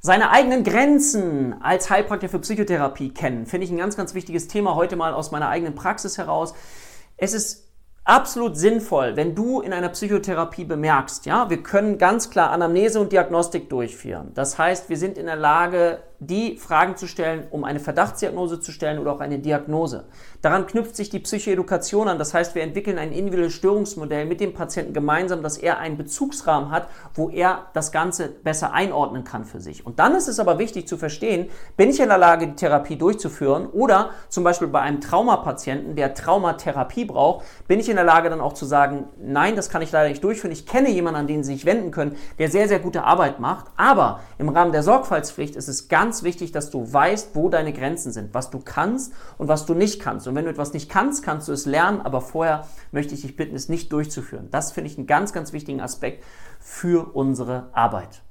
Seine eigenen Grenzen als Heilpraktiker für Psychotherapie kennen, finde ich ein ganz, ganz wichtiges Thema heute mal aus meiner eigenen Praxis heraus. Es ist absolut sinnvoll, wenn du in einer Psychotherapie bemerkst, ja, wir können ganz klar Anamnese und Diagnostik durchführen. Das heißt, wir sind in der Lage, die Fragen zu stellen, um eine Verdachtsdiagnose zu stellen oder auch eine Diagnose. Daran knüpft sich die Psychoedukation an. Das heißt, wir entwickeln ein individuelles Störungsmodell mit dem Patienten gemeinsam, dass er einen Bezugsrahmen hat, wo er das Ganze besser einordnen kann für sich. Und dann ist es aber wichtig zu verstehen, bin ich in der Lage, die Therapie durchzuführen oder zum Beispiel bei einem Traumapatienten, der Traumatherapie braucht, bin ich in der Lage dann auch zu sagen, nein, das kann ich leider nicht durchführen. Ich kenne jemanden, an den Sie sich wenden können, der sehr, sehr gute Arbeit macht. Aber im Rahmen der Sorgfaltspflicht ist es ganz ganz wichtig, dass du weißt, wo deine Grenzen sind, was du kannst und was du nicht kannst. Und wenn du etwas nicht kannst, kannst du es lernen, aber vorher möchte ich dich bitten, es nicht durchzuführen. Das finde ich einen ganz, ganz wichtigen Aspekt für unsere Arbeit.